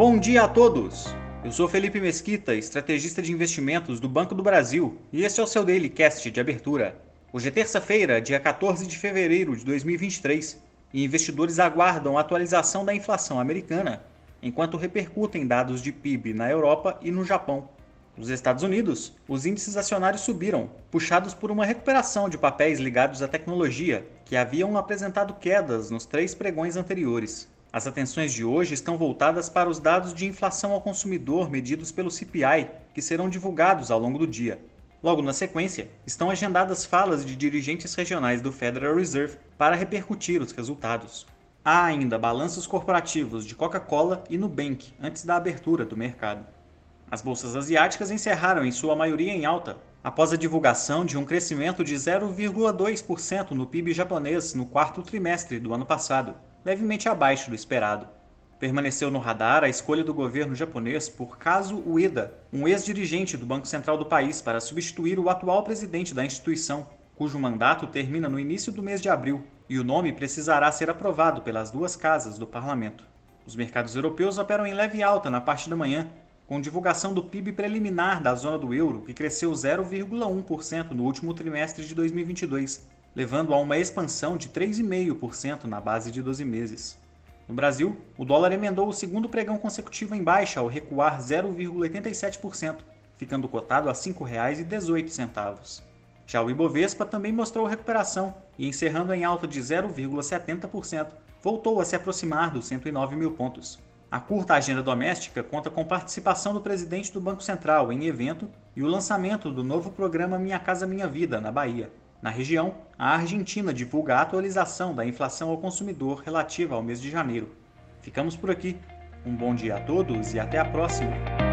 Bom dia a todos! Eu sou Felipe Mesquita, estrategista de investimentos do Banco do Brasil, e este é o seu Daily Cast de abertura. Hoje é terça-feira, dia 14 de fevereiro de 2023, e investidores aguardam a atualização da inflação americana, enquanto repercutem dados de PIB na Europa e no Japão. Nos Estados Unidos, os índices acionários subiram, puxados por uma recuperação de papéis ligados à tecnologia, que haviam apresentado quedas nos três pregões anteriores. As atenções de hoje estão voltadas para os dados de inflação ao consumidor medidos pelo CPI, que serão divulgados ao longo do dia. Logo na sequência, estão agendadas falas de dirigentes regionais do Federal Reserve para repercutir os resultados. Há ainda balanços corporativos de Coca-Cola e Nubank antes da abertura do mercado. As bolsas asiáticas encerraram em sua maioria em alta, após a divulgação de um crescimento de 0,2% no PIB japonês no quarto trimestre do ano passado, levemente abaixo do esperado. Permaneceu no radar a escolha do governo japonês por Kazu Ueda, um ex-dirigente do Banco Central do país, para substituir o atual presidente da instituição, cujo mandato termina no início do mês de abril, e o nome precisará ser aprovado pelas duas casas do parlamento. Os mercados europeus operam em leve alta na parte da manhã, com divulgação do PIB preliminar da zona do euro, que cresceu 0,1% no último trimestre de 2022, levando a uma expansão de 3,5% na base de 12 meses. No Brasil, o dólar emendou o segundo pregão consecutivo em baixa ao recuar 0,87%, ficando cotado a R$ 5,18. Já o Ibovespa também mostrou recuperação e, encerrando em alta de 0,70%, voltou a se aproximar dos 109 mil pontos. A curta agenda doméstica conta com participação do presidente do Banco Central em evento e o lançamento do novo programa Minha Casa Minha Vida, na Bahia. Na região, a Argentina divulga a atualização da inflação ao consumidor relativa ao mês de janeiro. Ficamos por aqui. Um bom dia a todos e até a próxima!